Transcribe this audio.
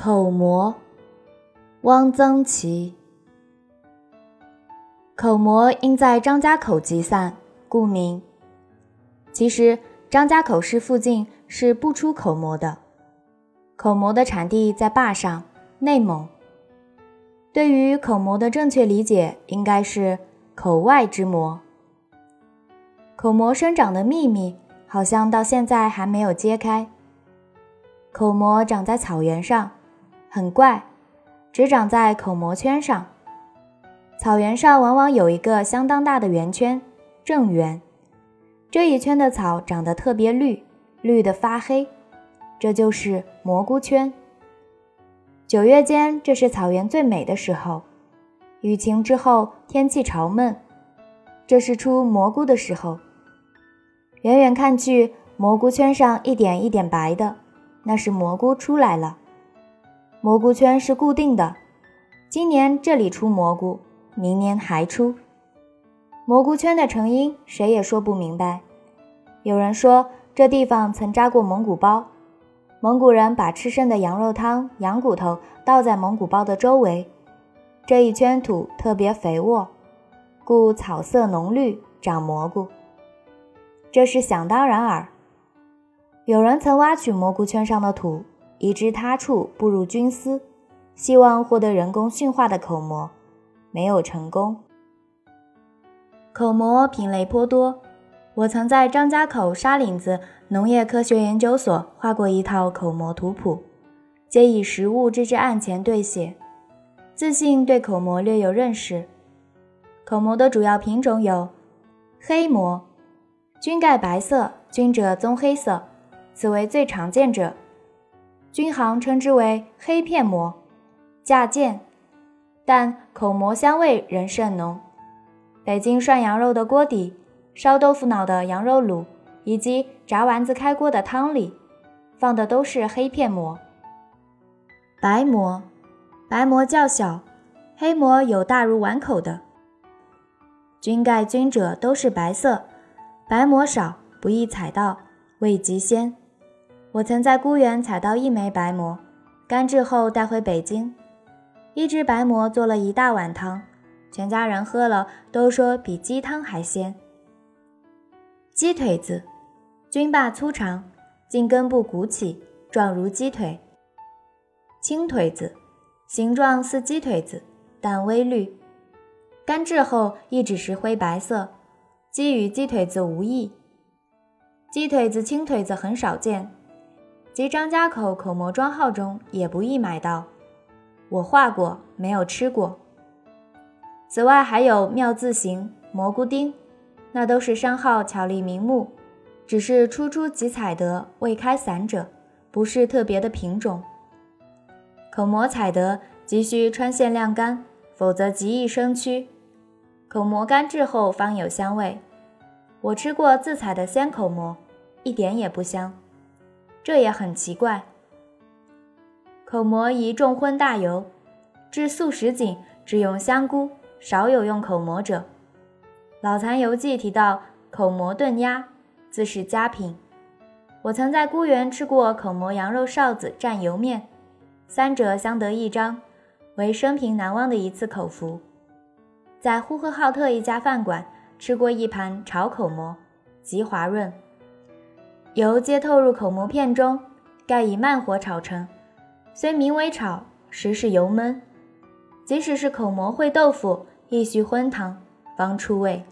口蘑，汪曾祺。口蘑因在张家口集散，故名。其实张家口市附近是不出口蘑的。口蘑的产地在坝上，内蒙。对于口蘑的正确理解，应该是口外之蘑。口蘑生长的秘密，好像到现在还没有揭开。口蘑长在草原上。很怪，只长在口蘑圈上。草原上往往有一个相当大的圆圈，正圆。这一圈的草长得特别绿，绿得发黑，这就是蘑菇圈。九月间，这是草原最美的时候。雨晴之后，天气潮闷，这是出蘑菇的时候。远远看去，蘑菇圈上一点一点白的，那是蘑菇出来了。蘑菇圈是固定的，今年这里出蘑菇，明年还出。蘑菇圈的成因谁也说不明白。有人说这地方曾扎过蒙古包，蒙古人把吃剩的羊肉汤、羊骨头倒在蒙古包的周围，这一圈土特别肥沃，故草色浓绿，长蘑菇。这是想当然耳。有人曾挖取蘑菇圈上的土。移至他处步入菌丝，希望获得人工驯化的口蘑，没有成功。口蘑品类颇多，我曾在张家口沙岭子农业科学研究所画过一套口蘑图谱，皆以实物之至案前对写，自信对口蘑略有认识。口蘑的主要品种有黑蘑，菌盖白色，菌褶棕黑色，此为最常见者。军行称之为黑片蘑，价贱，但口蘑香味仍甚浓。北京涮羊肉的锅底、烧豆腐脑的羊肉卤以及炸丸子开锅的汤里，放的都是黑片蘑。白蘑，白蘑较小，黑蘑有大如碗口的。菌盖菌褶都是白色，白蘑少，不易采到，味极鲜。我曾在孤园采到一枚白蘑，干制后带回北京，一只白蘑做了一大碗汤，全家人喝了都说比鸡汤还鲜。鸡腿子，菌把粗长，茎根部鼓起，状如鸡腿。青腿子，形状似鸡腿子，但微绿，干制后亦只是灰白色，鸡与鸡腿子无异。鸡腿子、青腿子很少见。及张家口口蘑庄号中也不易买到，我画过，没有吃过。此外还有妙字形、蘑菇丁，那都是商号巧立名目，只是初出即采得未开散者，不是特别的品种。口蘑采得急需穿线晾干，否则极易生蛆。口蘑干制后方有香味，我吃过自采的鲜口蘑，一点也不香。这也很奇怪。口蘑宜重荤大油，制素食锦只用香菇，少有用口蘑者。老残游记提到口蘑炖鸭，自是佳品。我曾在孤园吃过口蘑羊肉臊子蘸油面，三者相得益彰，为生平难忘的一次口福。在呼和浩特一家饭馆吃过一盘炒口蘑，极滑润。油皆透入口蘑片中，盖以慢火炒成。虽名为炒，实是油焖。即使是口蘑烩豆腐，亦需荤汤方出味。